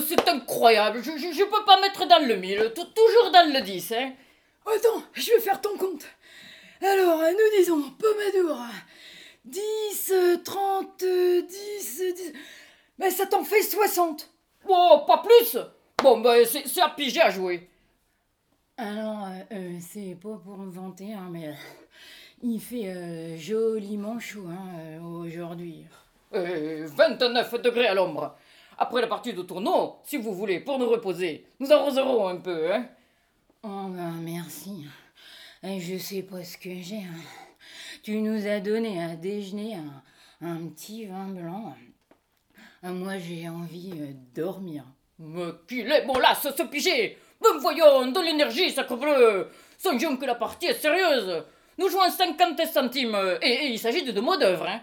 c'est incroyable. Je, je, je peux pas mettre dans le mille. Tou- toujours dans le 10, hein. Attends, je vais faire ton compte. Alors, nous disons Pomadour. 10, euh, 30, euh, 10, euh, 10. Mais ça t'en fait 60. Oh, pas plus Bon, ben, c'est à piger à jouer. Alors, euh, euh, c'est pas pour me vanter, hein, mais euh, il fait euh, joliment chaud hein, euh, aujourd'hui. Euh, 29 degrés à l'ombre. Après la partie de tournoi, si vous voulez, pour nous reposer, nous arroserons un peu, hein. Oh ben merci. Je sais pas ce que j'ai. hein. Tu nous as donné à déjeuner un, un petit vin blanc. Moi j'ai envie euh, de dormir. Mais qu'il est bon là, ce, piger Ben voyons, de l'énergie, sacre bleu Songeons que la partie est sérieuse Nous jouons 50 centimes, et, et il s'agit de deux mots d'œuvre, hein.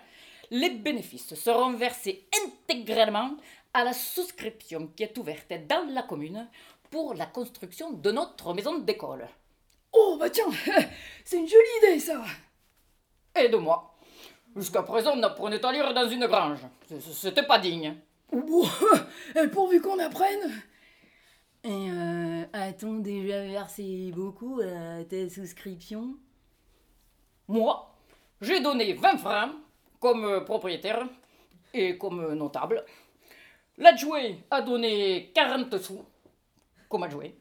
Les bénéfices seront versés intégralement à la souscription qui est ouverte dans la commune pour la construction de notre maison d'école. Oh bah tiens, c'est une jolie idée ça. Aide-moi. Jusqu'à présent, on apprenait à lire dans une grange. C'était pas digne. Bon, eh, pourvu qu'on apprenne. Et euh, a-t-on déjà versé beaucoup à ta souscription? Moi, j'ai donné 20 francs comme euh, propriétaire et comme euh, notable. L'adjoué a donné 40 sous comme adjoué.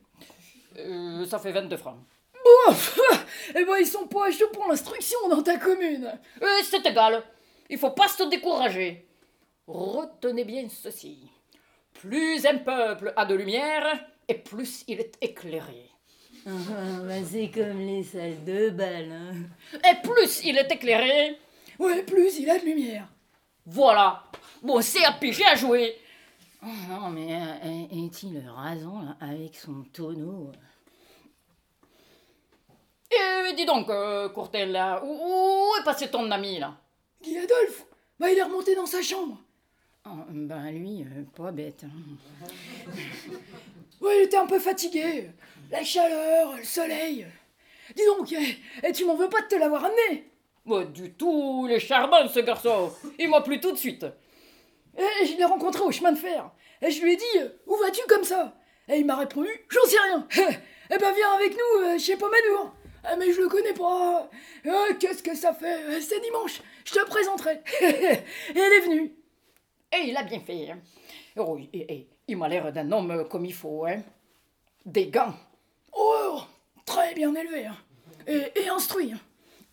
Euh, ça fait 22 francs. Bon, eh ben ils sont pas chauds pour l'instruction dans ta commune. Euh, c'est égal. Il faut pas se décourager. Retenez bien ceci. Plus un peuple a de lumière, et plus il est éclairé. Ah, bah, c'est comme les salles de bal. hein. Et plus il est éclairé, Ouais, plus il a de lumière. voilà. Bon, c'est à piger à jouer. Oh non, mais euh, est-il rasant là, avec son tonneau Et dis donc, euh, Courtel, là, où, où est passé ton ami, là? Guy Adolphe Bah il est remonté dans sa chambre. ben lui, euh, pas bête. hein. ouais, il était un peu fatigué. La chaleur, le soleil. Dis donc, eh, eh, tu m'en veux pas de te l'avoir amené? Moi, du tout, il est charmant, ce garçon. Il m'a plu tout de suite. Eh, je l'ai rencontré au chemin de fer. Et je lui ai dit, euh, où vas-tu comme ça? Et il m'a répondu, j'en sais rien. Eh ben viens avec nous euh, chez Pomadour. Ah mais je le connais pas. Ah, Qu'est-ce que ça fait? Euh, C'est dimanche. Je te présenterai. Et elle est venue. Et il a bien fait. hein. Oh, et, et, il m'a l'air d'un homme comme il faut, hein. Des gants. Oh, très bien élevé. hein. Et, et instruit. hein.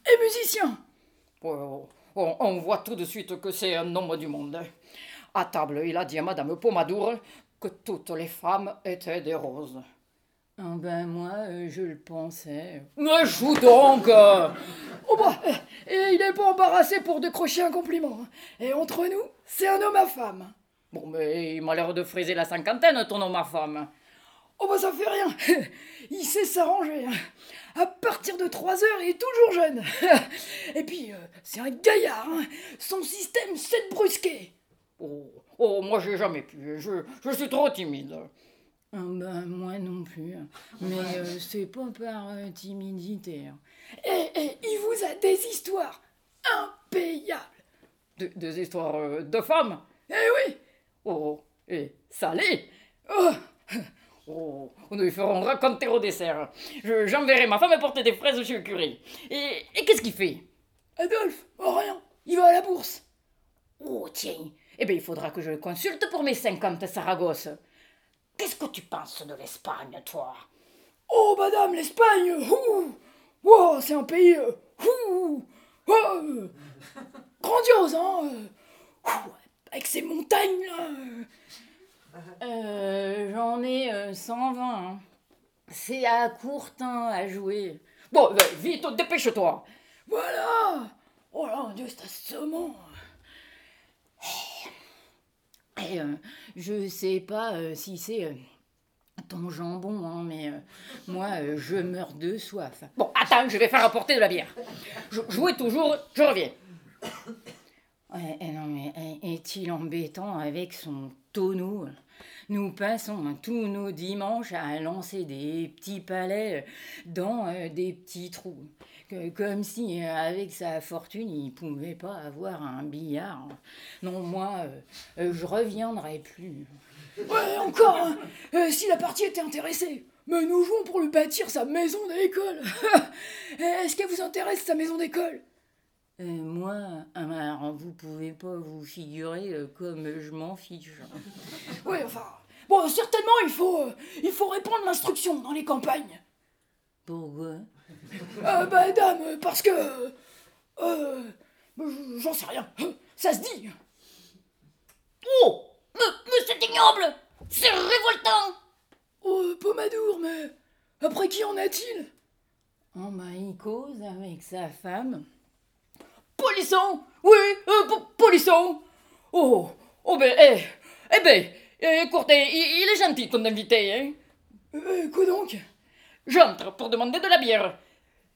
Et musicien. Oh, oh, on voit tout de suite que c'est un homme du monde. À table, il a dit à Madame Pomadour que toutes les femmes étaient des roses. Ah ben moi, euh, je le pensais. Mais joue donc euh. Oh bah, et il est pas embarrassé pour décrocher un compliment. Et entre nous, c'est un homme à femme. Bon, mais il m'a l'air de friser la cinquantaine, ton homme à femme. Oh bah ça fait rien. Il sait s'arranger. hein. À partir de 3 heures, il est toujours jeune. Et puis, euh, c'est un gaillard. hein. Son système, c'est de brusquer. Oh, oh moi j'ai jamais pu, je, je suis trop timide. ben, moi non plus. Mais euh, c'est pas par euh, timidité. Et, et il vous a des histoires impayables. De- des histoires euh, de femmes Eh oui Oh, et salées Oh, Oh, nous lui ferons raconter au dessert. Je- J'enverrai ma femme apporter des fraises chez le curé. Et, et qu'est-ce qu'il fait? Adolphe, oh rien, il va à la bourse. Oh, tiens, eh bien il faudra que je le consulte pour mes 50 Saragosse. Qu'est-ce que tu penses de l'Espagne, toi? Oh, madame, l'Espagne wow, C'est un pays euh, ouh, oh, euh, grandiose, hein euh, ouh, Avec ses montagnes, là euh, J'en ai euh, 120. hein. C'est à Courtin à jouer. Bon, vite, dépêche-toi. Voilà Oh là, Dieu, c'est assommant Et, euh, je sais pas euh, si c'est euh, ton jambon, hein, mais moi, je meurs de soif. Bon, attends, je vais faire apporter de la bière. Je, jouez toujours, je reviens. Eh eh, est-il embêtant avec son tonneau? Nous passons tous nos dimanches à lancer des petits palais dans des petits trous. Que- comme si, euh, avec sa fortune, il pouvait pas avoir un billard. Non, moi, euh, euh, je reviendrai plus. Ouais, encore hein. Euh, Si la partie était intéressée Mais nous jouons pour lui bâtir sa maison d'école Est-ce qu'elle vous intéresse, sa maison d'école? Euh, moi, alors, vous pouvez pas vous figurer euh, comme je m'en fiche. Ouais, enfin... Bon, certainement, il faut, euh, il faut répandre l'instruction dans les campagnes. Pourquoi? Euh, bah, dame, parce que... Euh, euh, j'en sais rien. Ça se dit. Oh Mais, mais c'est ignoble C'est révoltant Oh, Pomadour, mais... Après qui en a-t-il? Oh, bah, il cause avec sa femme. Polisson Oui, euh, po- Polisson Oh, oh ben, eh, eh ben, eh, écoutez, il, il est gentil ton invité, hein quoi donc? J'entre pour demander de la bière.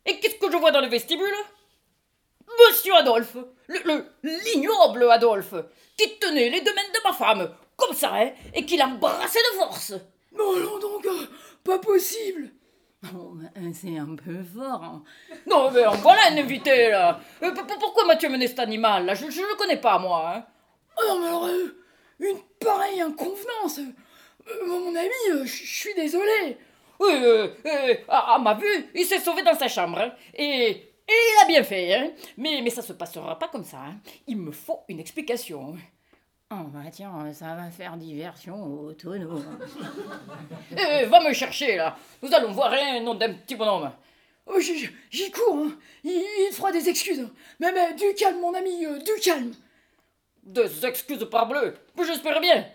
Et qu'est-ce que je vois dans le vestibule? Monsieur Adolphe, le, le- l'ignoble Adolphe, qui tenait les deux mains de ma femme, comme ça, hein, et qui l'embrassait de force. Non, non, donc, euh, pas possible Oh, ben, c'est un peu fort. hein. Non, mais en voilà un invité, là. Euh, pourquoi m'as-tu amené cet animal, là? Je ne le connais pas, moi. Hein. Ah non, mais alors, euh, une pareille inconvenance euh, Mon ami, euh, je je suis désolé euh, euh, à, à ma vue, il s'est sauvé dans sa chambre. hein. Et, et il a bien fait. Hein. Mais, mais ça se passera pas comme ça. hein. Il me faut une explication. Oh, bah tiens, ça va faire diversion au tonneau. Eh, va me chercher, là. Nous allons voir un nom d'un petit bonhomme. Oh, j'y cours, hein. il, il fera des excuses. Mais, mais du calme, mon ami, euh, du calme. Des excuses parbleu. Mais j'espère bien.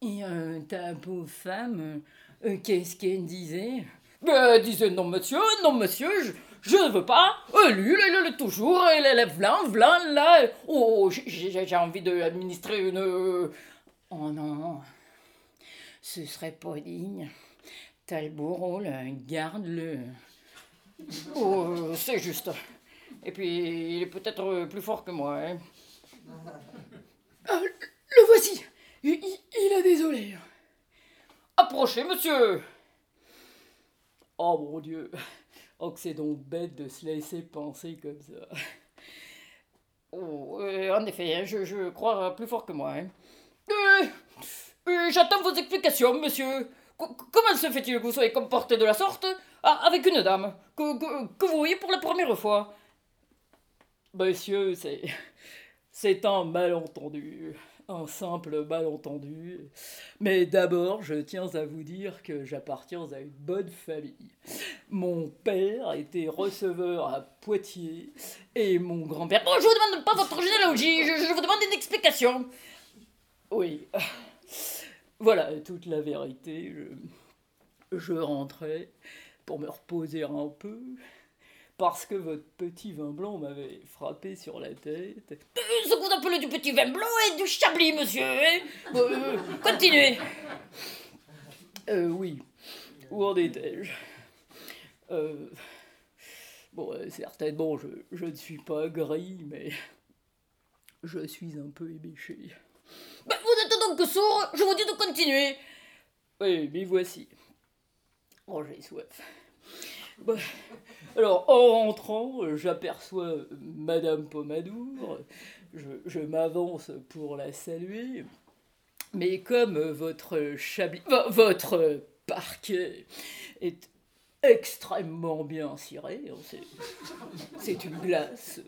Et euh, ta pauvre femme, euh, qu'est-ce qu'elle disait? Ben, elle disait non, monsieur, non, monsieur, je, je ne veux pas. Euh, lui, il est toujours, elle vlan, vlan, là. Oh, j'ai- j'ai envie de administrer une. euh, Oh non, ce serait pas digne. T'as le garde-le. Oh, euh, c'est juste. Et puis, il est peut-être plus fort que moi, hein. Ah, le voici il, il- il est désolé. Monsieur Oh mon Dieu Oh, que c'est donc bête de se laisser penser comme ça. Oh, euh, en effet, je, crois plus fort que moi. hein. Euh, euh, J'attends vos explications, monsieur. Co- comment se fait-il que vous soyez comporté de la sorte ah, avec une dame que, vous voyez pour la première fois? Monsieur. C'est un malentendu. Un simple malentendu. Mais d'abord, je tiens à vous dire que j'appartiens à une bonne famille. Mon père était receveur à Poitiers et mon grand-père. Oh, je vous demande pas votre généalogie, je, je vous demande une explication. Oui. Voilà toute la vérité. Je, je rentrais pour me reposer un peu parce que votre petit vin blanc m'avait frappé sur la tête. Euh, ce que vous appelez du petit vin blanc et du chablis, monsieur. hein Euh, continuez. Euh, oui. Où en étais-je? Euh, Bon, euh, certainement, je, je ne suis pas gris, mais je suis un peu éméché. Bah, vous êtes donc sourd, je vous dis de continuer. Oui, mais voici. Oh, j'ai soif. Bon, alors, en rentrant, j'aperçois Madame Pomadour. Je, m'avance pour la saluer. Mais comme votre parquet est extrêmement bien ciré, hein, c'est- une glace.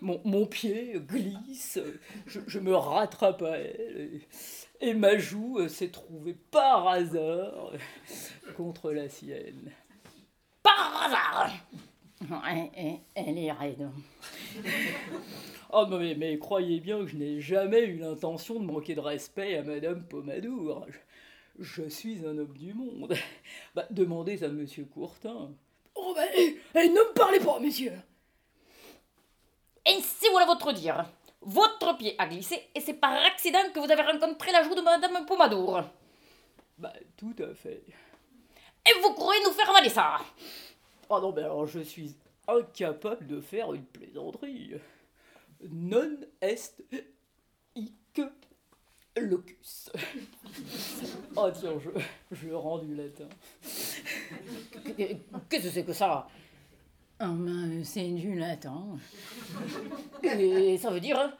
Mon, pied glisse, je, me rattrape à elle, et, ma joue s'est trouvée par hasard contre la sienne. Par hasard elle, est raide. Oh mais, mais croyez bien que je n'ai jamais eu l'intention de manquer de respect à Madame Pomadour. Je, je suis un homme du monde. Bah, demandez à Monsieur Courtin. Oh, bah, eh, eh, ne me parlez pas, monsieur Ainsi voilà votre dire. Votre pied a glissé et c'est par accident que vous avez rencontré la joue de Madame Pomadour. Bah, tout à fait. Et vous croyez nous faire avaler ça Oh non, mais alors je suis incapable de faire une plaisanterie. Non est hic locus. Oh tiens, je, je rends du latin. Qu'est-ce que c'est que ça? Oh ben, c'est du latin. Et ça veut dire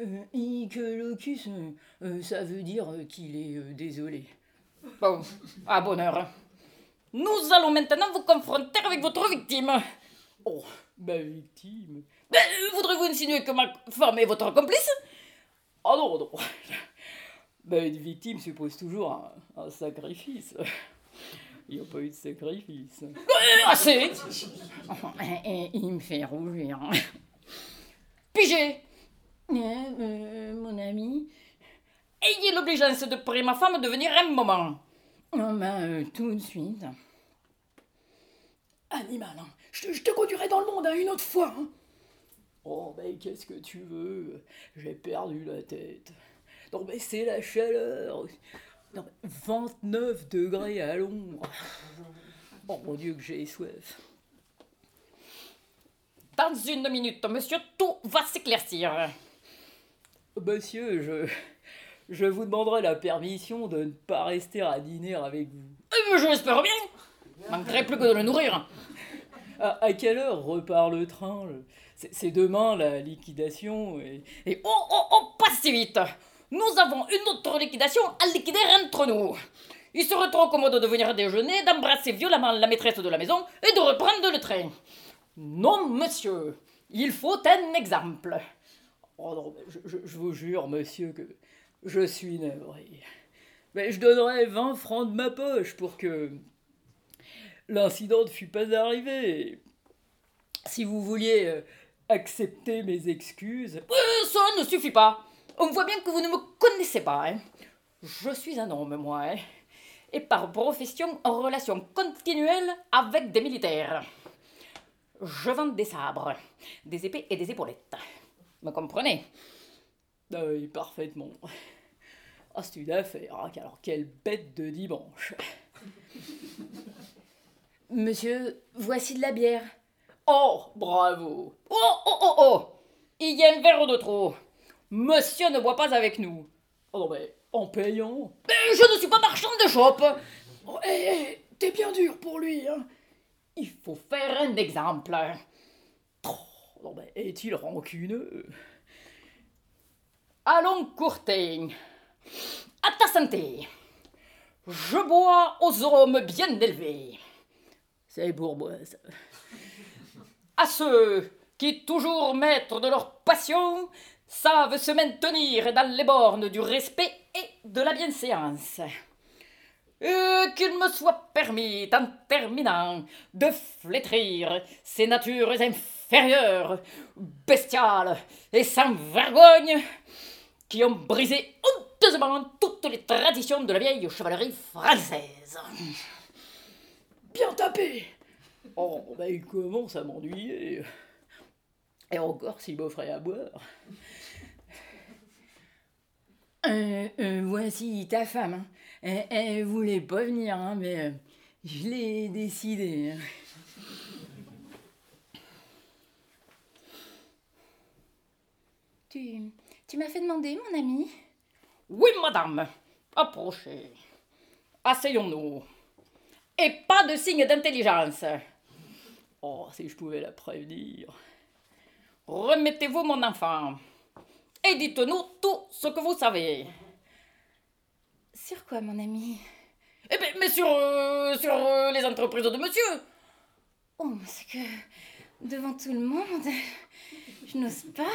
euh, Icolocus, euh, euh, ça veut dire qu'il est euh, désolé. Bon, à bonne heure. Nous allons maintenant vous confronter avec votre victime. Oh, ma victime Ben, Voudrez-vous insinuer que ma femme est votre complice? Ah non, non. Ben, une victime suppose toujours un, un sacrifice. Il n'y a pas eu de sacrifice. Euh, assez Et Il me fait rougir. Pigé Euh, euh, Mon ami Ayez l'obligeance de prier ma femme de venir un moment. Oh ben, euh, tout de suite. Animal, hein. je, te, je te conduirai dans le monde hein, une autre fois. hein. Oh, mais qu'est-ce que tu veux? J'ai perdu la tête. Non, mais c'est la chaleur. Non, mais 29 degrés à l'ombre. Oh mon Dieu, que j'ai soif. Dans une minute, monsieur, tout va s'éclaircir. Monsieur, je. Je vous demanderai la permission de ne pas rester à dîner avec vous. Euh, je l'espère bien. Manquerait plus que de le nourrir. À, quelle heure repart le train C'est demain la liquidation et, oh oh oh pas si vite Nous avons une autre liquidation à liquider entre nous. Il serait trop commode de venir déjeuner, d'embrasser violemment la maîtresse de la maison et de reprendre le train. Non, monsieur, il faut un exemple. Oh non, je- je vous jure, monsieur, que je suis navré. Mais je donnerais 20 francs de ma poche pour que l'incident ne fût pas arrivé. Si vous vouliez euh, accepter mes excuses. Euh, ça ne suffit pas. On voit bien que vous ne me connaissez pas. hein. Je suis un homme, moi. hein. Et par profession en relation continuelle avec des militaires. Je vends des sabres, des épées et des épaulettes. Me comprenez? Ah Oui, parfaitement. Ah, c'est une affaire. hein. Alors, quelle bête de dimanche. Monsieur, voici de la bière. Oh, bravo. Oh, oh, oh, oh. Il y a un verre de trop. Monsieur ne boit pas avec nous. Oh non, mais en payant Mais Je ne suis pas marchand de chope. Oh, hé, hé, t'es bien dur pour lui. Hein. Il faut faire un exemple. Oh, non, mais est-il rancuneux Allons, Courtin. À ta santé. Je bois aux hommes bien élevés. C'est ça. À ceux qui, toujours maîtres de leur passion, savent se maintenir dans les bornes du respect et de la bienséance. Et qu'il me soit permis, en terminant, de flétrir ces natures inférieures, bestiales et sans vergogne, qui ont brisé honteusement toutes les traditions de la vieille chevalerie française. Bien tapé. Oh, ben il commence à m'ennuyer. Et encore s'il m'offrait à boire. Euh, euh, voici ta femme. Elle, elle voulait pas venir, hein, mais euh, je l'ai décidé. Tu, tu m'as fait demander, mon ami Oui, madame, approchez. Asseyons-nous. Et pas de signe d'intelligence. Oh, si je pouvais la prévenir. Remettez-vous, mon enfant. Et dites-nous tout ce que vous savez. Sur quoi, mon ami? Eh bien, mais sur, euh, sur euh, les entreprises de monsieur. Oh, c'est que devant tout le monde, je n'ose pas.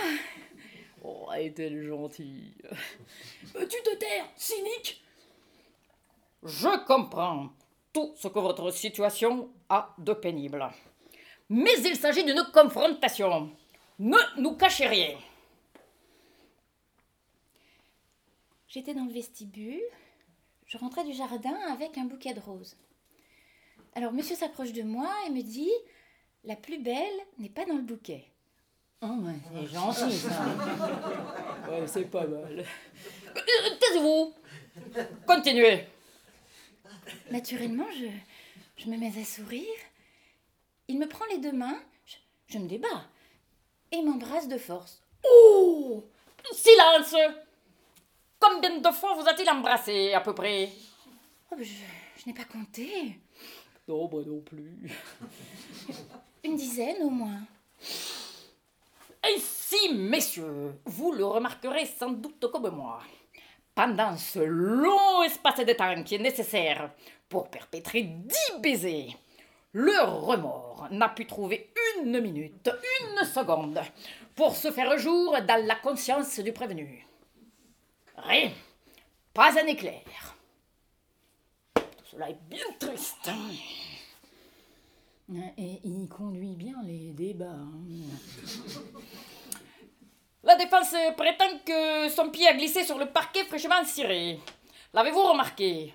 Oh, est-elle gentille. Peux-tu te taire, cynique? Je comprends tout ce que votre situation a de pénible. Mais il s'agit d'une confrontation. Ne nous cachez rien. J'étais dans le vestibule, je rentrais du jardin avec un bouquet de roses. Alors monsieur s'approche de moi et me dit La plus belle n'est pas dans le bouquet. Oh, ouais, c'est gentil, ça. Ouais, c'est pas mal. Euh, Taisez-vous. Continuez. Naturellement, je, je me mets à sourire. Il me prend les deux mains, je, je me débats et m'embrasse de force. Oh Silence. Combien de fois vous a-t-il embrassé, à peu près? Oh, je je n'ai pas compté. Non, moi non plus. Une dizaine au moins. Ainsi, messieurs, vous le remarquerez sans doute comme moi. Pendant ce long espace de temps qui est nécessaire pour perpétrer dix baisers, le remords n'a pu trouver une minute, une seconde pour se faire jour dans la conscience du prévenu. Rien, pas un éclair. Tout cela est bien triste. Et il conduit bien les débats. hein. La défense prétend que son pied a glissé sur le parquet fraîchement ciré. L'avez-vous remarqué?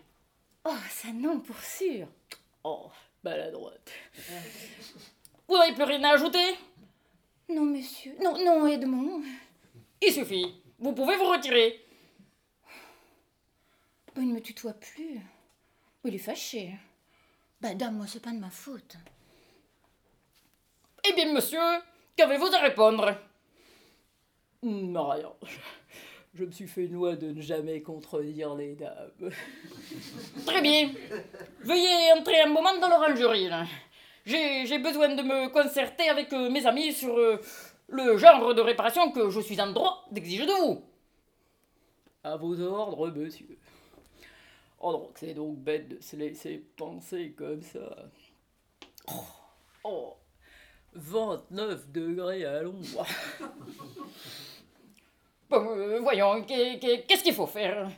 Oh, ça non, pour sûr. Oh, maladroite. Vous n'avez plus rien à ajouter? Non, monsieur. Non, non, Edmond. Il suffit. Vous pouvez vous retirer. Oh, il ne me tutoie plus. Il est fâché. Bah, dame, moi, c'est pas de ma faute. Eh bien, monsieur, qu'avez-vous à répondre? Non, rien. Je me suis fait une de ne jamais contredire les dames. Très bien. Veuillez entrer un moment dans l'orangerie. J'ai besoin de me concerter avec euh, mes amis sur euh, le genre de réparation que je suis en droit d'exiger de vous. À vos ordres, monsieur. Oh c'est donc bête de se laisser penser comme ça. Oh, oh 29 degrés à l'ombre. Bon, euh, voyons, qu'est- qu'est- qu'est-ce qu'il faut faire?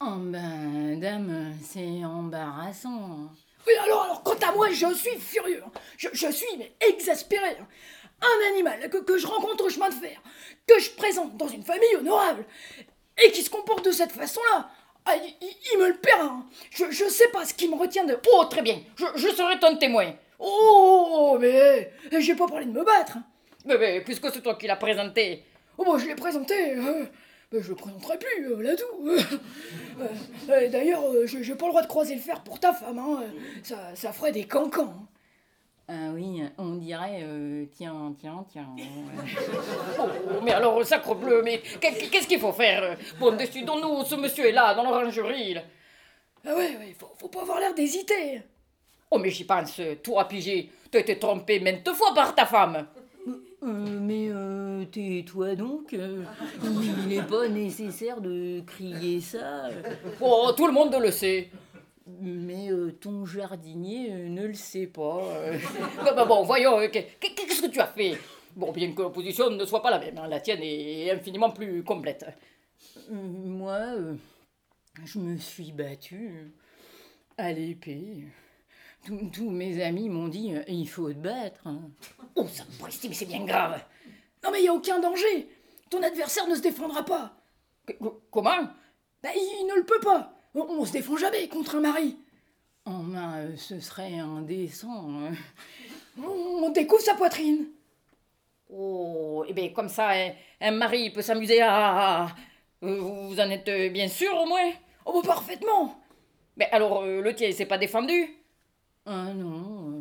Oh ben, dame, c'est embarrassant. Oui, alors, alors, quant à moi, je suis furieux. Je, je suis mais exaspéré. Un animal que, que je rencontre au chemin de fer, que je présente dans une famille honorable, et qui se comporte de cette façon-là, ah, il, me le paiera. hein. Je, je sais pas ce qui me retient de... Oh, très bien, je, je serai ton témoin. Oh, mais j'ai pas parlé de me battre. Mais, mais, puisque c'est toi qui l'as présenté, Oh, bah, je l'ai présenté. euh, mais je le présenterai plus, euh, là tout. Euh, D'ailleurs, euh, j'ai pas le droit de croiser le fer pour ta femme. Hein. Ça, ça ferait des cancans. hein. Ah oui, on dirait, euh, tiens, tiens, tiens. Oh, mais alors, sacre bleu, mais qu'est- qu'est-ce qu'il faut faire Bon, décidons-nous, ce monsieur est là, dans l'orangerie. Ah ouais, ouais, faut, faut pas avoir l'air d'hésiter. Oh, mais j'y pense, toi, Pigé, t'as été trompé maintes fois par ta femme. Euh, mais euh, tais-toi donc, euh, il n'est pas nécessaire de crier ça. Oh, tout le monde le sait. Mais euh, ton jardinier euh, ne le sait pas. euh. Bon, voyons, euh, qu'est- qu'est-ce que tu as fait? Bon, bien que l'opposition ne soit pas la même, hein, la tienne est infiniment plus complète. Euh, Moi, euh, je me suis battue à l'épée. Tous mes amis m'ont dit euh, il faut te battre. hein. Oh, ça me presse, mais c'est bien grave. Non mais y a aucun danger. Ton adversaire ne se défendra pas. Comment? Bah, il, il ne le peut pas. On, on se défend jamais contre un mari. Oh, ben, euh, ce serait indécent. hein. On, on découvre sa poitrine. Oh, eh bien, comme ça, un, mari peut s'amuser à... Vous en êtes euh, bien sûr, au moins? Oh, bah, parfaitement. Mais alors, euh, le tien, il s'est pas défendu? Ah non, euh,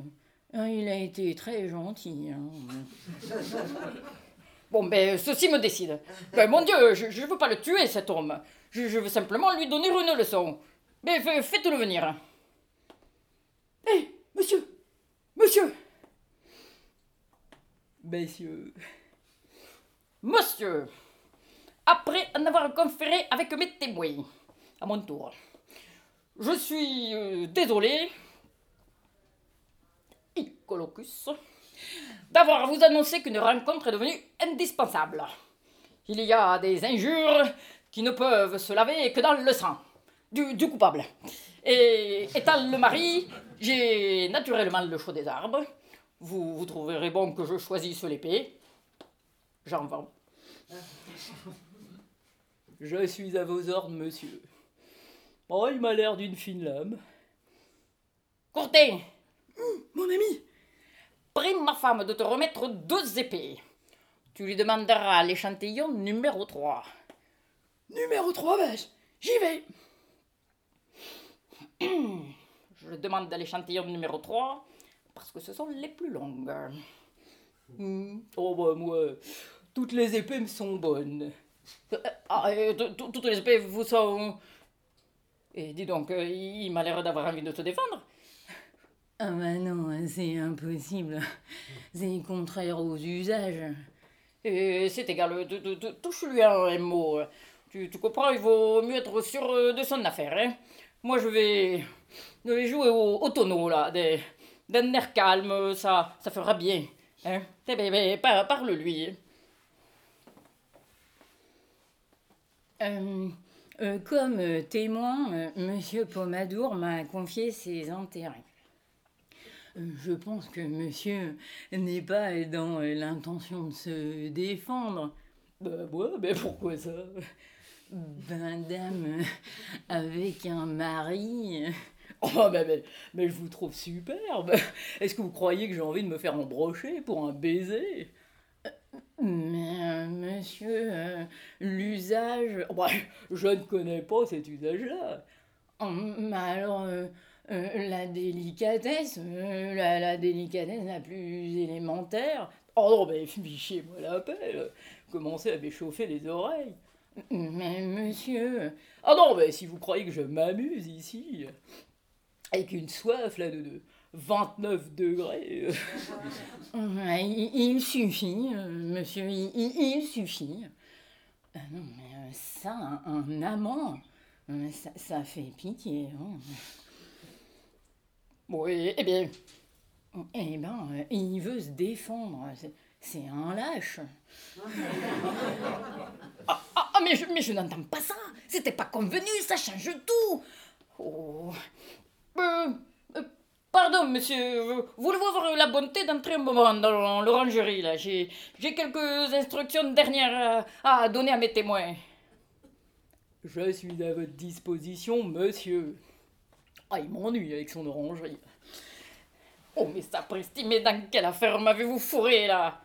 ah, il a été très gentil. hein. Bon, ben, ceci me décide. Ben, mon Dieu, je, je veux pas le tuer, cet homme. Je, je veux simplement lui donner une leçon. Mais fa- faites-le venir. Hé, monsieur Monsieur Messieurs, Monsieur, après en avoir conféré avec mes témoins, à mon tour, je suis euh, désolé, Icolocus, d'avoir à vous annoncer qu'une rencontre est devenue indispensable. Il y a des injures qui ne peuvent se laver que dans le sang du, du coupable. Et étant le mari, j'ai naturellement le choix des arbres. Vous, vous trouverez bon que je choisisse l'épée. J'en vends. je suis à vos ordres, monsieur. Oh, il m'a l'air d'une fine lame. Courtin, Mon ami prie ma femme de te remettre deux épées. Tu lui demanderas l'échantillon numéro 3. Numéro 3, bah, j'y vais. Je demande l'échantillon numéro 3 parce que ce sont les plus longues. Hmm. Oh, bah, moi, toutes les épées me sont bonnes. Euh, ah, toutes les épées vous sont... Et dis donc, euh, il m'a l'air d'avoir envie de te défendre. Ah bah non, c'est impossible. C'est contraire aux usages. Et c'est égal, touche-lui un mot. Tu, comprends, il vaut mieux être sûr de son affaire. Hein. Moi, je vais, je vais jouer au, tonneau, là. D'un air calme, ça, ça fera bien. Hein. Eh ben, ben, parle-lui. Euh, euh, comme témoin, euh, Monsieur Pomadour m'a confié ses intérêts. Je pense que monsieur n'est pas dans l'intention de se défendre. Bah ouais, mais pourquoi ça? Ben dame avec un mari. Oh mais, mais, mais je vous trouve superbe. Est-ce que vous croyez que j'ai envie de me faire embrocher pour un baiser? Mais euh, monsieur, euh, l'usage. Bah, je ne connais pas cet usage-là. Oh, mais alors, euh, la délicatesse, la, la, délicatesse la plus élémentaire. Oh non, mais fichez-moi la paix. Commencez à m'échauffer les oreilles. Mais monsieur. Ah non, mais si vous croyez que je m'amuse ici, avec une soif là de, 29 degrés. il, suffit, euh, monsieur, il, suffit. Euh, non, mais euh, ça, un, amant, ça, fait pitié. Hein. Oui, eh bien. Eh ben, il veut se défendre. C'est un lâche. Ah, ah, ah, mais je, mais je n'entends pas ça. C'était pas convenu, ça change tout. Oh. Pardon, monsieur, voulez-vous avoir la bonté d'entrer un moment dans l'orangerie, là J'ai quelques instructions dernières à, donner à mes témoins. Je suis à votre disposition, monsieur. Ah, il m'ennuie avec son orangerie. Oh, mais ça mais dans quelle affaire m'avez-vous fourré, là?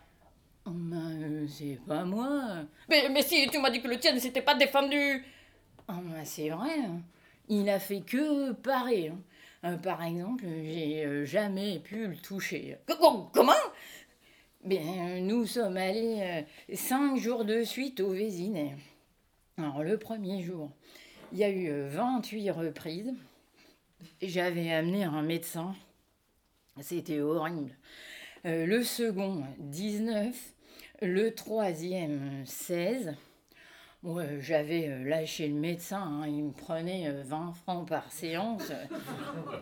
Oh, Ben, c'est pas moi. Mais, mais si, tu m'as dit que le tien ne s'était pas défendu. Oh, c'est vrai. Hein. Il a fait que parer. Hein. Euh, par exemple, j'ai euh, jamais pu le toucher. Comment? Bien, nous sommes allés euh, cinq jours de suite au Vésinet. Alors, le premier jour, il y a eu 28 reprises. J'avais amené un médecin. C'était horrible. le second, 19. Le troisième, 16. Ouais, j'avais euh, lâché le médecin, hein, il me prenait 20 euh, francs par séance.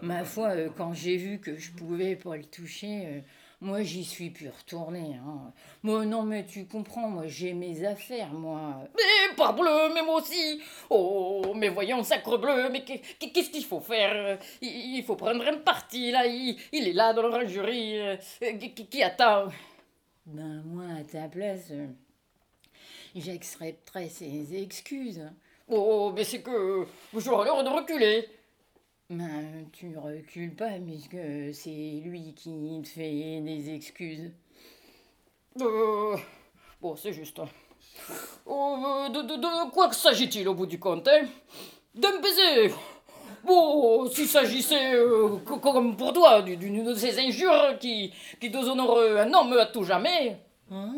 Ma foi, euh, quand j'ai vu que je pouvais pas le toucher, moi j'y suis plus retournée. Hein. Moi non, mais tu comprends, moi j'ai mes affaires, moi. Mais parbleu, mais moi aussi Oh, mais voyons, sacre bleu, mais qu'est-ce qu'il faut faire? Il, faut prendre un parti, là, il, est là dans l'orangerie, qui, qui attend Ben moi, à ta place j'accepterai ses excuses. Oh, mais c'est que j'aurais l'heure de reculer. Ben, tu recules pas, puisque c'est lui qui te fait des excuses. Euh, bon, c'est juste. Oh, de, de, de, quoi s'agit-il au bout du compte, hein? D'un baiser Bon, s'il s'agissait, euh, comme pour toi, d'une de ces injures qui, qui déshonore un homme à tout jamais. Ah.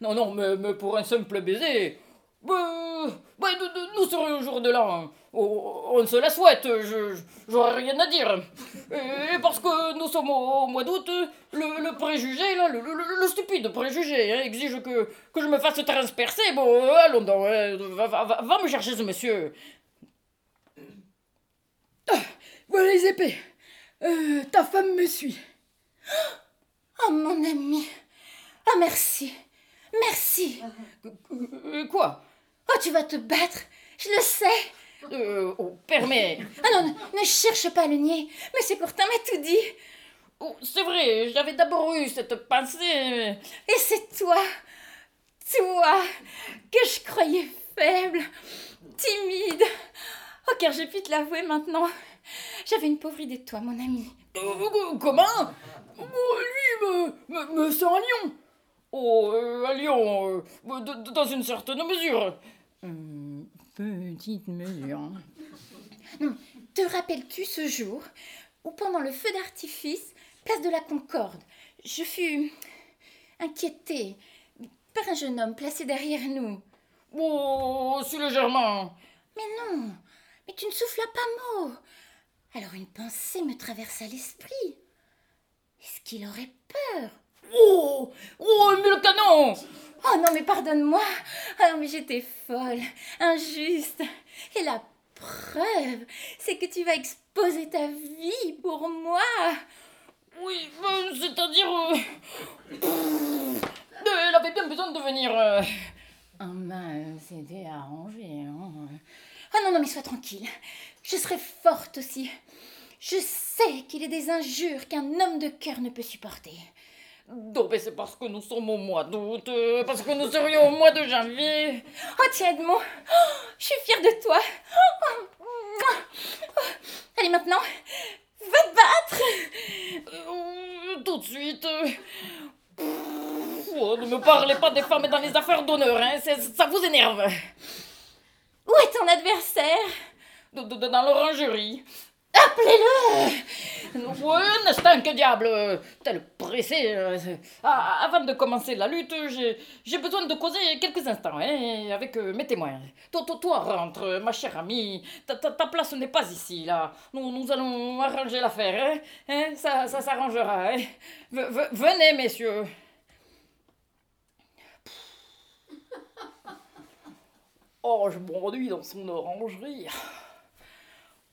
Non, non, mais, pour un simple baiser. Ben, ben, nous serions au jour de l'an. On, se la souhaite, j'aurais rien à dire. Et parce que nous sommes au, mois d'août, le, préjugé, là, le, stupide préjugé, hein, exige que, que je me fasse transpercer. Bon, allons donc, hein, va, me chercher ce monsieur. Ah, voilà les épées. Euh, ta femme me suit. Oh, mon ami. Ah, merci. Merci. Euh, quoi? Oh, tu vas te battre, je le sais. Euh, oh, permets. Ah non, ne, cherche pas à le nier. Monsieur Courtin m'a tout dit. Oh, c'est vrai, j'avais d'abord eu cette pensée. Et c'est toi, toi, que je croyais faible, timide. Oh, car j'ai pu te l'avouer maintenant. J'avais une pauvre idée de toi, mon ami. Euh, comment? Oh, Lui me, me, me sent un lion. Oh, euh, à Lyon, euh, dans une certaine mesure. Hum, petite mesure. Non, te rappelles-tu ce jour où, pendant le feu d'artifice, place de la Concorde, je fus inquiétée par un jeune homme placé derrière nous? Oh, si légèrement. Mais non, mais tu ne soufflas pas mot. Alors une pensée me traversa l'esprit. Est-ce qu'il aurait peur? Oh Oh, mais le canon Oh non, mais pardonne-moi. Ah non, mais j'étais folle, injuste. Et la preuve, c'est que tu vas exposer ta vie pour moi. Oui, euh, c'est-à-dire... euh, Elle avait bien besoin de venir... euh, Ah ben, c'était arrangé. Hein. Ah non, non, mais sois tranquille. Je serai forte aussi. Je sais qu'il est des injures qu'un homme de cœur ne peut supporter. Non, mais c'est parce que nous sommes au mois d'août, euh, parce que nous serions au mois de janvier. Oh tiens Edmond, Oh, je suis fière de toi. Oh, oh. Allez maintenant, va te battre. Euh, tout de suite. euh, pff, oh, ne me parlez pas des femmes dans les affaires d'honneur, hein, ça vous énerve. Où est ton adversaire? Dans l'orangerie. Appelez-le. Ouais, pas, que diable Tel pressé. euh, ah, avant de commencer la lutte, j'ai, besoin de causer quelques instants hein, avec euh, mes témoins. Toi, toi, toi, rentre, ma chère amie. Ta, place n'est pas ici, là. Nous, allons arranger l'affaire. Hein, hein, ça, s'arrangera. Hein. Venez, messieurs. Oh, je m'ennuie dans son orangerie.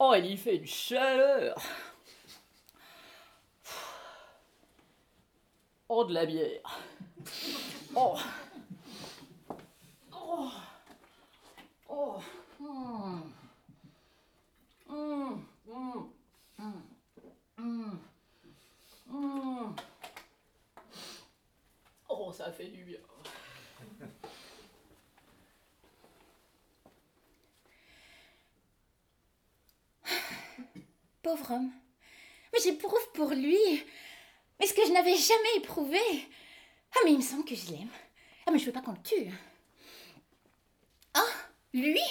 Oh, il y fait une chaleur. Oh, de la bière. Oh. Oh. Mm. Mm. Mm. Mm. Mm. Mm. Oh, ça fait du bien. Pauvre homme. Mais j'éprouve pour lui. Mais ce que je n'avais jamais éprouvé. Ah, mais il me semble que je l'aime. Ah, mais je veux pas qu'on le tue. Ah, lui?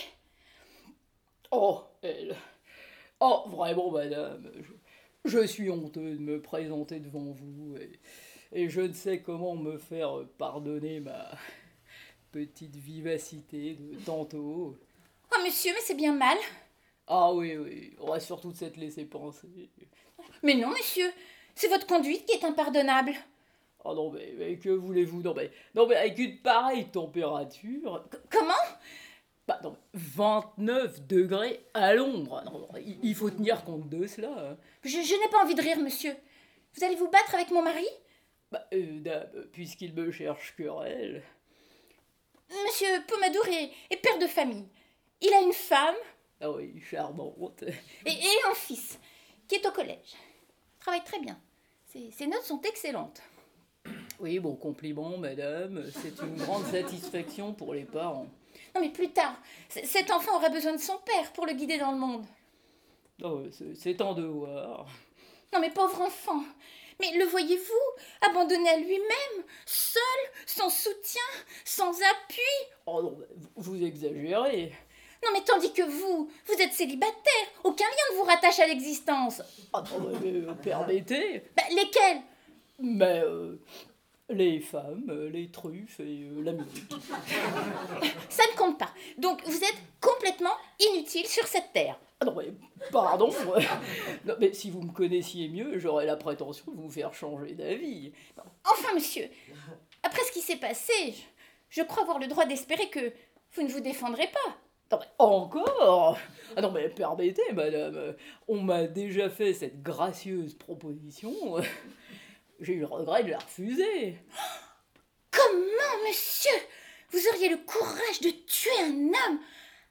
Oh, elle. Oh, vraiment, madame. Je, je suis honteux de me présenter devant vous et, et je ne sais comment me faire pardonner ma petite vivacité de tantôt. Oh, monsieur, mais c'est bien mal. Ah oui, oui, on va surtout s'être laissé penser. Mais non, monsieur. C'est votre conduite qui est impardonnable. Oh non, mais, mais que voulez-vous? Non mais, non, mais avec une pareille température. C- comment? Bah, non, mais 29 degrés à l'ombre. Non, non, il, il faut tenir compte de cela. hein. Je, je n'ai pas envie de rire, monsieur. Vous allez vous battre avec mon mari? Bah, euh, dame, puisqu'il me cherche querelle. Monsieur Pomadour est, est père de famille. Il a une femme Ah oui, charmante. et, et un fils qui est au collège. Il travaille très bien. Ses, ses notes sont excellentes. Oui, bon compliment, madame. C'est une grande satisfaction pour les parents. Non, mais plus tard, cet enfant aura besoin de son père pour le guider dans le monde. Oh, c'est- un devoir. Non, mais pauvre enfant. Mais le voyez-vous, abandonné à lui-même, seul, sans soutien, sans appui? Oh non, vous exagérez. Non, mais tandis que vous, vous êtes célibataire, aucun lien ne vous rattache à l'existence. Ah non, mais, euh, permettez. Bah, lesquels? Mais euh, les femmes, euh, les truffes et euh, la musique. Ça ne compte pas. Donc, vous êtes complètement inutile sur cette terre. Ah non, mais pardon. Non, mais si vous me connaissiez mieux, j'aurais la prétention de vous faire changer d'avis. Enfin, monsieur, après ce qui s'est passé, je, je crois avoir le droit d'espérer que vous ne vous défendrez pas. Mais encore? Ah non, mais permettez, madame. On m'a déjà fait cette gracieuse proposition. J'ai eu le regret de la refuser. Comment, monsieur? Vous auriez le courage de tuer un homme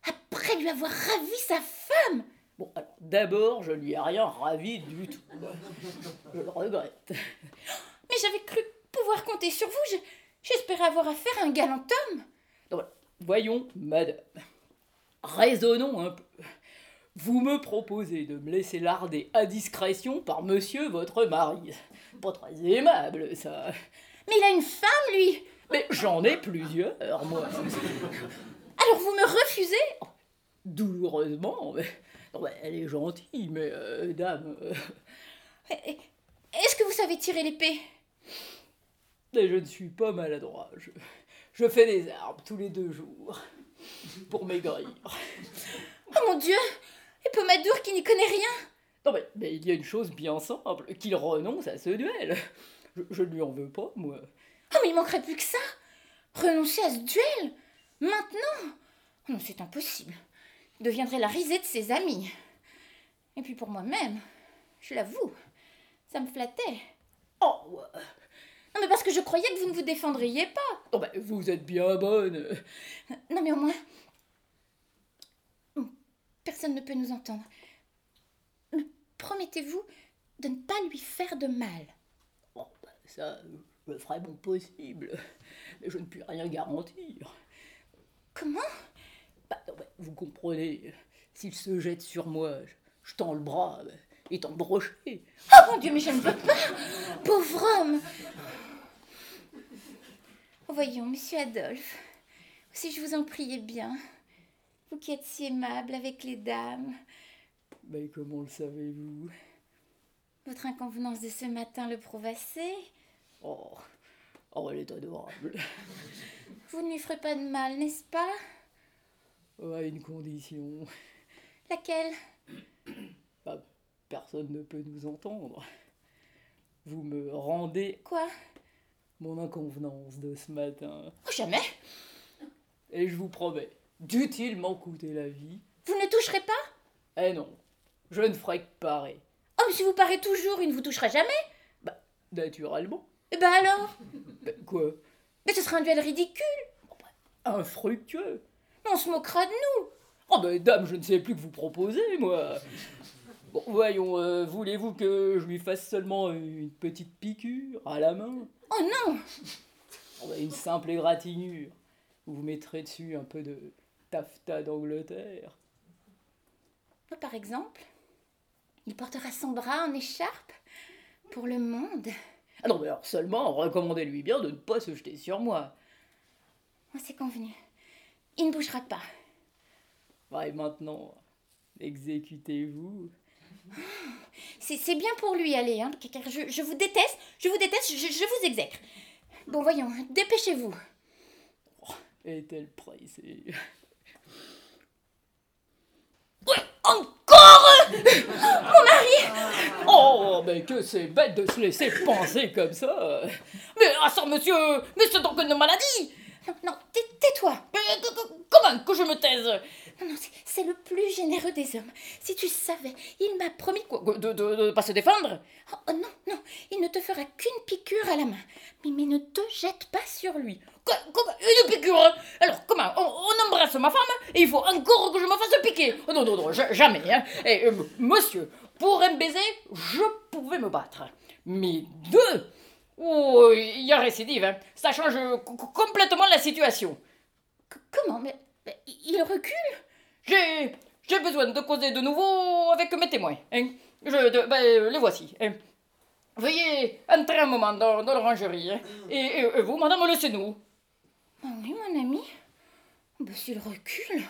après lui avoir ravi sa femme? Bon, alors, d'abord, je lui ai rien ravi du tout. Je le regrette. Mais j'avais cru pouvoir compter sur vous. Je- J'espérais avoir affaire à un galant homme. Donc. Voyons, madame. Raisonnons un peu. Vous me proposez de me laisser larder à discrétion par monsieur votre mari. Pas très aimable, ça. Mais il a une femme, lui. Mais j'en ai plusieurs, moi. Alors vous me refusez? Douloureusement, mais... non, mais elle est gentille, mais euh, dame... euh, Eh, Est-ce que vous savez tirer l'épée? Mais je ne suis pas maladroit. Je, je fais des arbres tous les deux jours. Pour maigrir. Oh mon Dieu Et Pomadour qui n'y connaît rien Non, mais, mais il y a une chose bien simple, qu'il renonce à ce duel. Je, je ne lui en veux pas, moi. Oh, mais il manquerait plus que ça Renoncer à ce duel Maintenant Oh Non, c'est impossible. Il deviendrait la risée de ses amis. Et puis pour moi-même, je l'avoue, ça me flattait. Oh, ouais. Non, mais parce que je croyais que vous ne vous défendriez pas. Oh, ben, vous êtes bien bonne. Non, mais au moins. Personne ne peut nous entendre. Me promettez-vous de ne pas lui faire de mal Oh, ben, ça, je ferai mon possible. Mais je ne puis rien garantir. Comment? Bah, non, vous comprenez, s'il se jette sur moi, je, je tends le bras, ben, il brochet. Oh mon Dieu, mais je ne veux pas Pauvre homme Voyons, monsieur Adolphe, si je vous en priais bien, vous qui êtes si aimable avec les dames, Mais comment le savez-vous? Votre inconvenance de ce matin le prouve assez. Oh, oh, elle est adorable. Vous ne lui ferez pas de mal, n'est-ce pas? Oh, à une condition. Laquelle? Bah, personne ne peut nous entendre. Vous me rendez Quoi? Mon inconvenance de ce matin. Oh, jamais Et je vous promets, dût-il m'en coûter la vie, Vous ne toucherez pas? Eh non, je ne ferai que parer. Oh, mais si vous parez toujours, il ne vous touchera jamais Naturellement. Eh ben alors? Ben, quoi? Mais ce sera un duel ridicule Infructueux On se moquera de nous Oh ben dame, je ne sais plus que vous proposez, moi. Bon, voyons, euh, voulez-vous que je lui fasse seulement une petite piqûre à la main? Oh non Oh, ben, Une simple égratignure. Vous mettrez dessus un peu de taffetas d'Angleterre. Moi, Par exemple, il portera son bras en écharpe pour le monde. Ah non, mais alors seulement, recommandez-lui bien de ne pas se jeter sur moi. Oh, C'est convenu. Il ne bougera pas. Ouais, maintenant, exécutez-vous. C'est c'est bien pour lui, allez, hein, car je, je vous déteste, je vous déteste, je, je vous exècre. Bon, voyons, dépêchez-vous. Est-elle pressée? Encore! Mon mari! Oh, mais que c'est bête de se laisser penser comme ça. Mais ah ça, monsieur Mais c'est donc une maladie Non, non, tais- tais-toi. Que- comment que je me taise? Non, non, c'est- le plus généreux des hommes. Si tu savais, il m'a promis... Quoi, de, de pas se défendre? Oh, oh, non, non, il ne te fera qu'une piqûre à la main. Mais, mais ne te jette pas sur lui. Quoi, comment Une piqûre? Alors, comment on, on embrasse ma femme? Et il faut encore que je me fasse piquer Oh, Non, non, non, ja- jamais. Hein. Et, euh, monsieur, pour un baiser, je pouvais me battre. Mais deux Oh, il y a récidive. Hein. Ça change co- co- complètement la situation. C- comment mais, mais il recule? J'ai, j'ai besoin de causer de nouveau avec mes témoins. Hein. Je, de- ben, les voici. hein. Veuillez entrer un moment dans, dans l'orangerie. hein. Et, et- et vous, madame Sénou Ah oui, mon ami. Bah, s'il recule...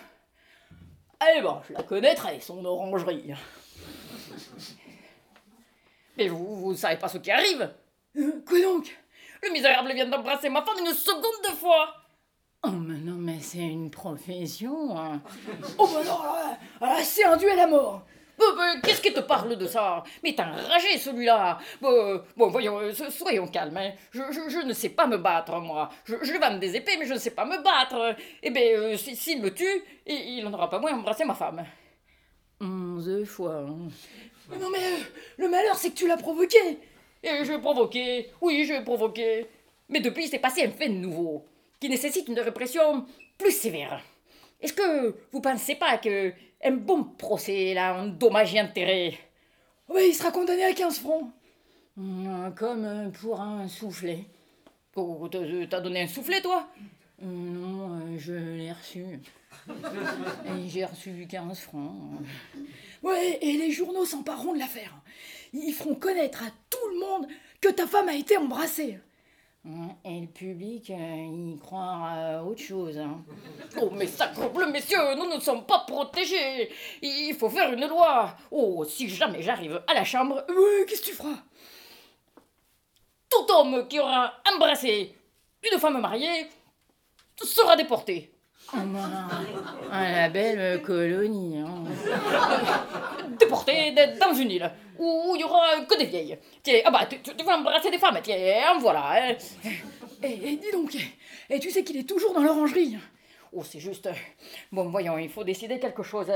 Eh ben, je la connaîtrai, son orangerie. Mais vous, vous savez pas ce qui arrive Euh, quoi donc? Le misérable vient d'embrasser ma femme une seconde fois Oh, mais non, mais c'est une profession. hein. Oh bah non, là, alors là, c'est un duel à mort Euh, euh, Qu'est-ce qui te parle de ça? Mais t'es enragé, celui-là Bon, bon, voyons, euh, so- soyons calmes. hein. Je, je- je ne sais pas me battre, moi. Je, je vends des épées, mais je ne sais pas me battre. Eh bien, euh, si- s'il me tue, il il n'en aura pas moins embrassé ma femme. Onze fois. hein. Mais non mais euh, le malheur c'est que tu l'as provoqué Et je vais provoquer, oui, je vais provoquer. Mais depuis, il s'est passé un fait nouveau, qui nécessite une répression plus sévère. Est-ce que vous pensez pas que un bon procès, là, en dommages et intérêts Ouais, il sera condamné à 15 francs Hum, Comme pour un soufflet. Oh, t'as- donné un soufflet, toi? Non, euh, je l'ai reçu. J'ai reçu 15 francs. Ouais, et les journaux s'empareront de l'affaire. Ils feront connaître à tout le monde que ta femme a été embrassée. Hum, Et le public, euh, il croira à autre chose. hein. Oh, mais sacrebleu, messieurs, nous ne sommes pas protégés. Il faut faire une loi. Oh, si jamais j'arrive à la chambre, Ouais, qu'est-ce que tu feras? Tout homme qui aura embrassé une femme mariée sera déporté. Oh, la belle colonie. Hein. Déporté dans une île où il y aura que des vieilles. Tiens, ah bah, tu, tu vas embrasser des femmes, tiens, en voilà. Et, hein. eh, eh, dis donc, et eh, tu sais qu'il est toujours dans l'orangerie. Oh, c'est juste. Bon, voyons, il faut décider quelque chose.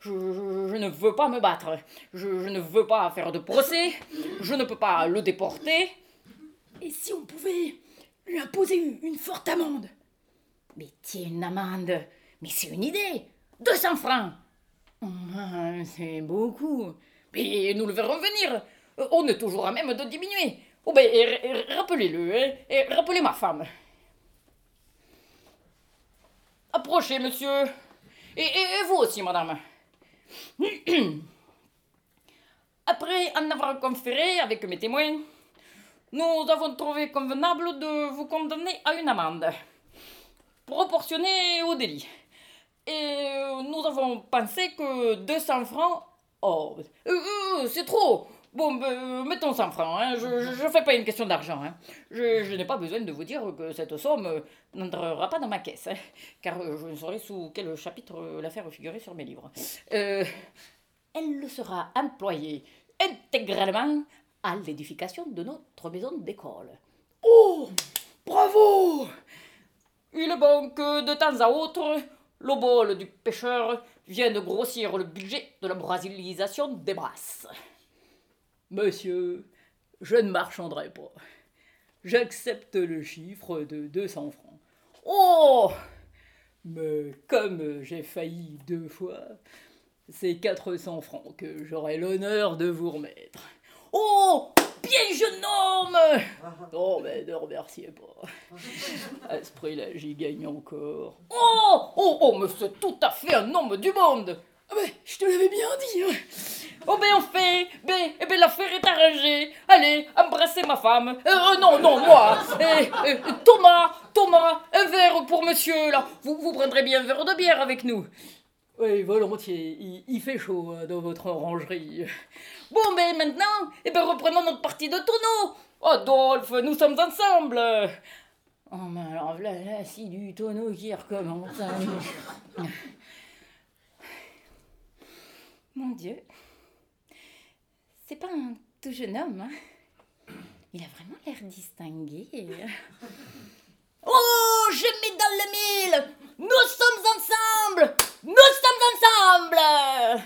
Je, ne veux pas me battre. Je, ne veux pas faire de procès. Je ne peux pas le déporter. Et si on pouvait lui imposer une, forte amende? Mais tiens, une amende. Mais c'est une idée. 200 francs. Oh, c'est beaucoup. Mais nous le verrons venir. On est toujours à même de diminuer. Oh ben, rappelez-le, hein, et rappelez ma femme. Approchez, monsieur. Et, vous aussi, madame. Après en avoir conféré avec mes témoins, nous avons trouvé convenable de vous condamner à une amende proportionnée au délit. Et nous avons pensé que 200 francs. Oh, euh, euh, c'est trop! Bon, ben, mettons 100 francs, hein. je ne fais pas une question d'argent. Hein. Je, n'ai pas besoin de vous dire que cette somme n'entrera pas dans ma caisse, hein, car je ne saurais sous quel chapitre la faire figurer sur mes livres. Euh, elle sera employée intégralement à l'édification de notre maison d'école. Oh Bravo Il est bon que de temps à autre, le bol du pêcheur vienne grossir le budget de la brasilisation des brasses. Monsieur, je ne marchanderai pas. J'accepte le chiffre de 200 francs. Oh Mais comme j'ai failli deux fois, c'est 400 francs que j'aurai l'honneur de vous remettre. Oh Bien, jeune homme Oh, mais ne remerciez pas. À ce prix-là, j'y gagne encore. Oh Oh, oh, mais c'est tout à fait un homme du monde ah ben, je te l'avais bien dit. Hein. Oh ben on fait, ben, eh ben l'affaire est arrangée. Allez, embrassez ma femme. Euh, euh non, non, moi. Eh, euh, Thomas, Thomas, un verre pour monsieur là. Vous, vous prendrez bien un verre de bière avec nous. Oui, volontiers. Il, fait chaud hein, dans votre orangerie. Bon, ben maintenant, eh ben reprenons notre partie de tonneau. Adolphe, nous sommes ensemble. Oh, mais alors là, là, si du tonneau qui recommence. Hein. Mon Dieu, c'est pas un tout jeune homme, hein Il a vraiment l'air distingué. Oh, je mets dans le mille Nous sommes ensemble nous sommes ensemble.